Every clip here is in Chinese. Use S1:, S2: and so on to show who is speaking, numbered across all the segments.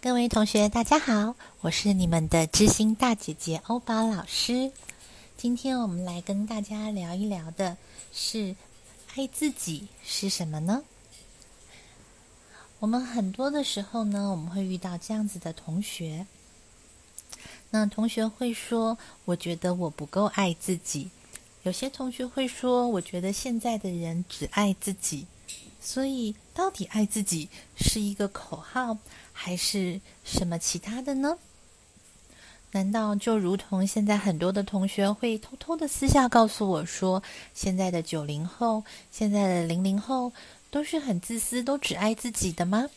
S1: 各位同学，大家好，我是你们的知心大姐姐欧宝老师。今天我们来跟大家聊一聊的是爱自己是什么呢？我们很多的时候呢，我们会遇到这样子的同学。那同学会说：“我觉得我不够爱自己。”有些同学会说：“我觉得现在的人只爱自己。”所以，到底爱自己是一个口号，还是什么其他的呢？难道就如同现在很多的同学会偷偷的私下告诉我说，现在的九零后、现在的零零后都是很自私，都只爱自己的吗？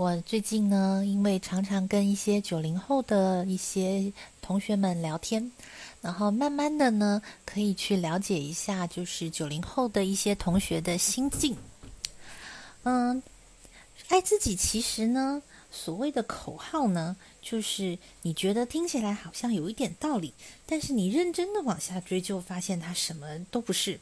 S1: 我最近呢，因为常常跟一些九零后的一些同学们聊天。然后慢慢的呢，可以去了解一下，就是九零后的一些同学的心境。嗯，爱自己其实呢，所谓的口号呢，就是你觉得听起来好像有一点道理，但是你认真的往下追究，发现它什么都不是。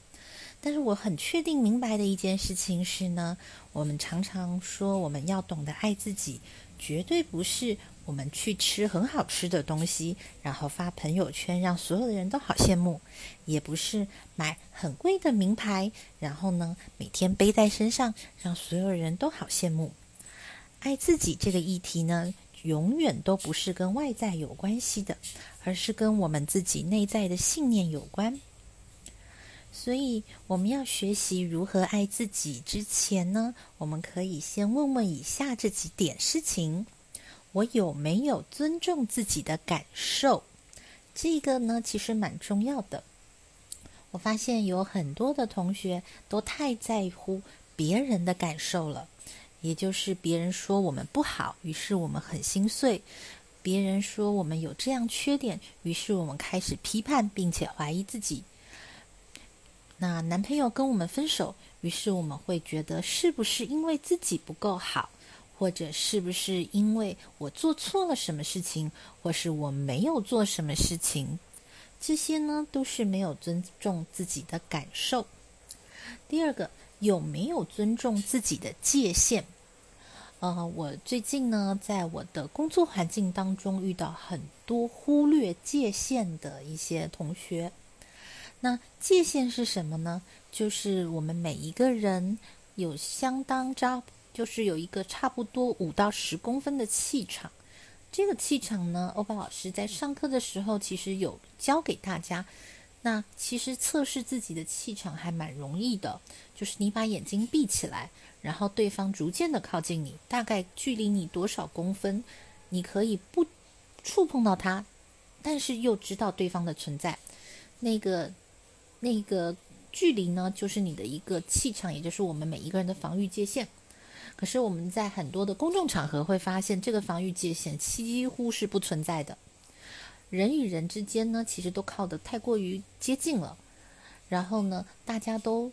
S1: 但是我很确定明白的一件事情是呢，我们常常说我们要懂得爱自己，绝对不是。我们去吃很好吃的东西，然后发朋友圈，让所有的人都好羡慕；也不是买很贵的名牌，然后呢每天背在身上，让所有人都好羡慕。爱自己这个议题呢，永远都不是跟外在有关系的，而是跟我们自己内在的信念有关。所以，我们要学习如何爱自己之前呢，我们可以先问问以下这几点事情。我有没有尊重自己的感受？这个呢，其实蛮重要的。我发现有很多的同学都太在乎别人的感受了，也就是别人说我们不好，于是我们很心碎；别人说我们有这样缺点，于是我们开始批判并且怀疑自己。那男朋友跟我们分手，于是我们会觉得是不是因为自己不够好？或者是不是因为我做错了什么事情，或是我没有做什么事情，这些呢都是没有尊重自己的感受。第二个，有没有尊重自己的界限？呃，我最近呢，在我的工作环境当中遇到很多忽略界限的一些同学。那界限是什么呢？就是我们每一个人有相当扎。就是有一个差不多五到十公分的气场，这个气场呢，欧巴老师在上课的时候其实有教给大家。那其实测试自己的气场还蛮容易的，就是你把眼睛闭起来，然后对方逐渐的靠近你，大概距离你多少公分，你可以不触碰到他，但是又知道对方的存在。那个那个距离呢，就是你的一个气场，也就是我们每一个人的防御界限。可是我们在很多的公众场合会发现，这个防御界限几乎是不存在的。人与人之间呢，其实都靠得太过于接近了。然后呢，大家都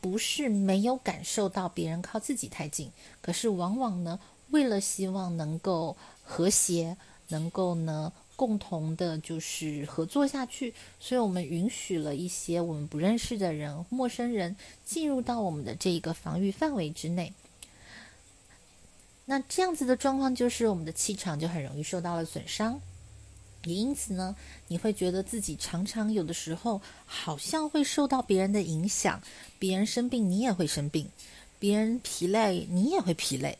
S1: 不是没有感受到别人靠自己太近，可是往往呢，为了希望能够和谐，能够呢共同的就是合作下去，所以我们允许了一些我们不认识的人、陌生人进入到我们的这一个防御范围之内。那这样子的状况，就是我们的气场就很容易受到了损伤，也因此呢，你会觉得自己常常有的时候好像会受到别人的影响，别人生病你也会生病，别人疲累你也会疲累，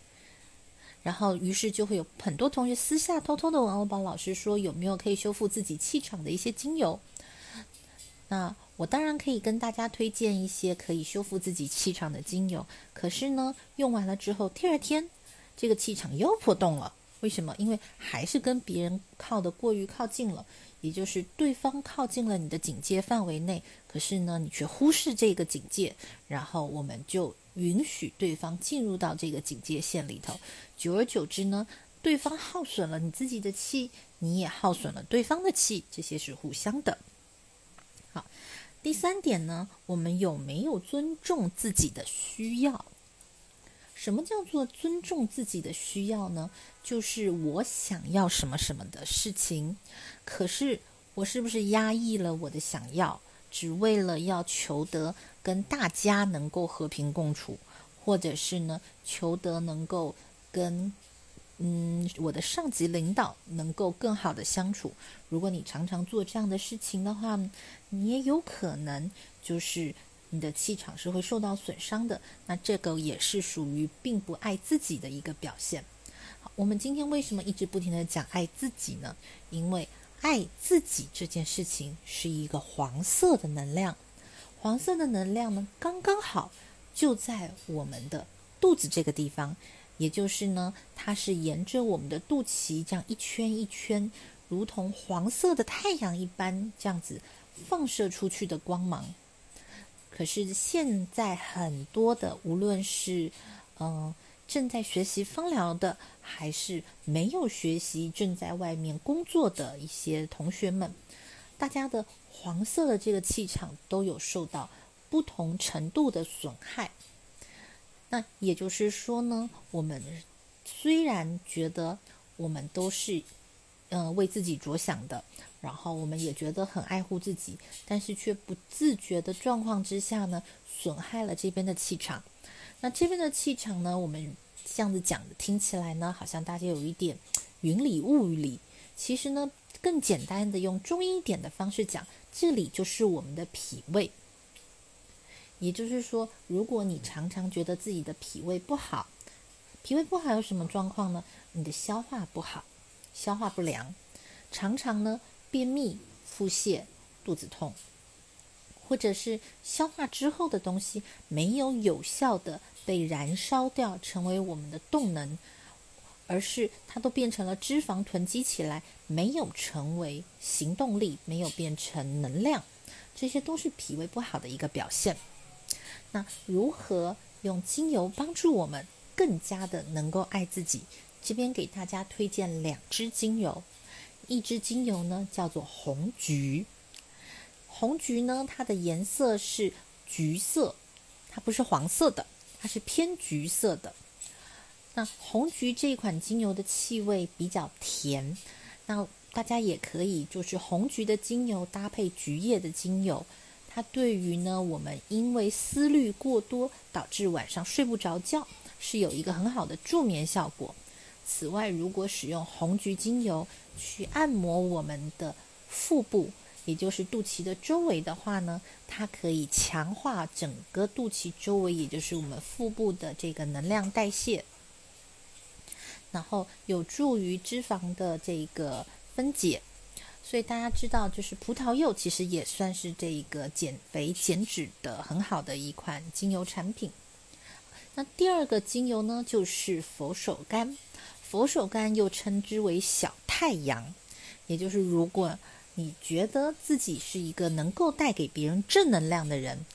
S1: 然后于是就会有很多同学私下偷偷的问欧宝老师说有没有可以修复自己气场的一些精油，那我当然可以跟大家推荐一些可以修复自己气场的精油，可是呢，用完了之后第二天。这个气场又破洞了，为什么？因为还是跟别人靠得过于靠近了，也就是对方靠近了你的警戒范围内，可是呢，你却忽视这个警戒，然后我们就允许对方进入到这个警戒线里头，久而久之呢，对方耗损了你自己的气，你也耗损了对方的气，这些是互相的。好，第三点呢，我们有没有尊重自己的需要？什么叫做尊重自己的需要呢？就是我想要什么什么的事情，可是我是不是压抑了我的想要，只为了要求得跟大家能够和平共处，或者是呢，求得能够跟嗯，我的上级领导能够更好的相处。如果你常常做这样的事情的话，你也有可能就是你的气场是会受到损伤的。那这个也是属于并不爱自己的一个表现。好，我们今天为什么一直不停的讲爱自己呢？因为爱自己这件事情是一个黄色的能量，黄色的能量呢，刚刚好就在我们的肚子这个地方。也就是呢，它是沿着我们的肚脐这样一圈一圈，如同黄色的太阳一般这样子放射出去的光芒。可是现在很多的，无论是嗯正在学习芳疗的，还是没有学习正在外面工作的一些同学们，大家的黄色的这个气场都有受到不同程度的损害。那也就是说呢，我们虽然觉得我们都是，嗯，为自己着想的，然后我们也觉得很爱护自己，但是却不自觉的状况之下呢，损害了这边的气场。那这边的气场呢，我们这样子讲，听起来呢，好像大家有一点云里雾里。其实呢，更简单的用中医点的方式讲，这里就是我们的脾胃。也就是说，如果你常常觉得自己的脾胃不好，脾胃不好有什么状况呢？你的消化不好，消化不良，常常呢便秘、腹泻、肚子痛，或者是消化之后的东西没有有效的被燃烧掉，成为我们的动能，而是它都变成了脂肪囤积起来，没有成为行动力，没有变成能量，这些都是脾胃不好的一个表现。那如何用精油帮助我们更加的能够爱自己？这边给大家推荐两支精油，一支精油呢叫做红橘。红橘呢，它的颜色是橘色，它不是黄色的，它是偏橘色的。那红橘这一款精油的气味比较甜，那大家也可以就是红橘的精油搭配橘叶的精油。它对于呢，我们因为思虑过多导致晚上睡不着觉，是有一个很好的助眠效果。此外，如果使用红橘精油去按摩我们的腹部，也就是肚脐的周围的话呢，它可以强化整个肚脐周围，也就是我们腹部的这个能量代谢，然后有助于脂肪的这个分解。所以大家知道，就是葡萄柚其实也算是这一个减肥减脂的很好的一款精油产品。那第二个精油呢，就是佛手柑。佛手柑又称之为小太阳，也就是如果你觉得自己是一个能够带给别人正能量的人，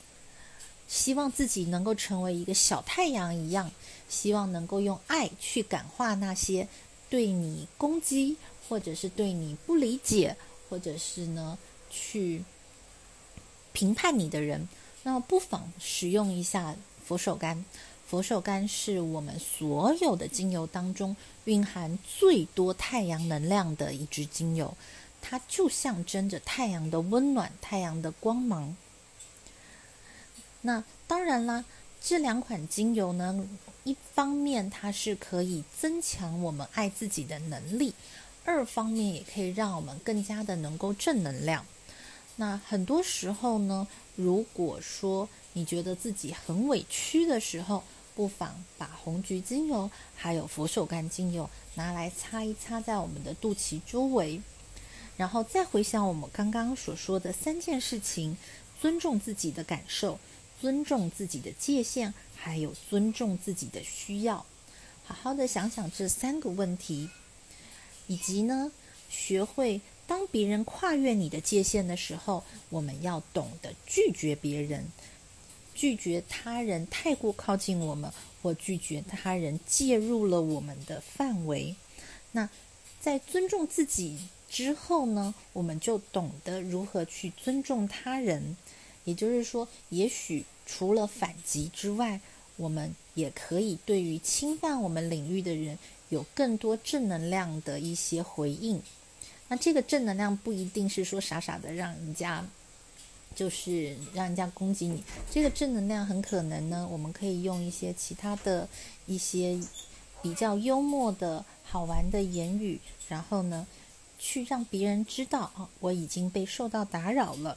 S1: 希望自己能够成为一个小太阳一样，希望能够用爱去感化那些对你攻击。或者是对你不理解，或者是呢去评判你的人，那么不妨使用一下佛手柑。佛手柑是我们所有的精油当中蕴含最多太阳能量的一支精油，它就象征着太阳的温暖、太阳的光芒。那当然啦，这两款精油呢，一方面它是可以增强我们爱自己的能力。二方面也可以让我们更加的能够正能量。那很多时候呢，如果说你觉得自己很委屈的时候，不妨把红橘精油还有佛手柑精油拿来擦一擦在我们的肚脐周围，然后再回想我们刚刚所说的三件事情：尊重自己的感受，尊重自己的界限，还有尊重自己的需要。好好的想想这三个问题。以及呢，学会当别人跨越你的界限的时候，我们要懂得拒绝别人，拒绝他人太过靠近我们，或拒绝他人介入了我们的范围。那在尊重自己之后呢，我们就懂得如何去尊重他人。也就是说，也许除了反击之外，我们也可以对于侵犯我们领域的人。有更多正能量的一些回应，那这个正能量不一定是说傻傻的让人家，就是让人家攻击你。这个正能量很可能呢，我们可以用一些其他的一些比较幽默的好玩的言语，然后呢，去让别人知道啊，我已经被受到打扰了。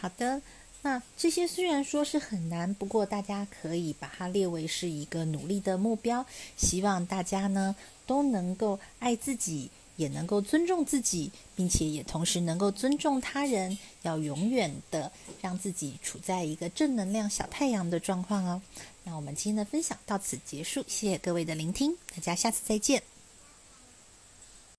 S1: 好的，那这些虽然说是很难，不过大家可以把它列为是一个努力的目标。希望大家呢都能够爱自己，也能够尊重自己，并且也同时能够尊重他人，要永远的让自己处在一个正能量小太阳的状况哦。那我们今天的分享到此结束，谢谢各位的聆听，大家下次再见。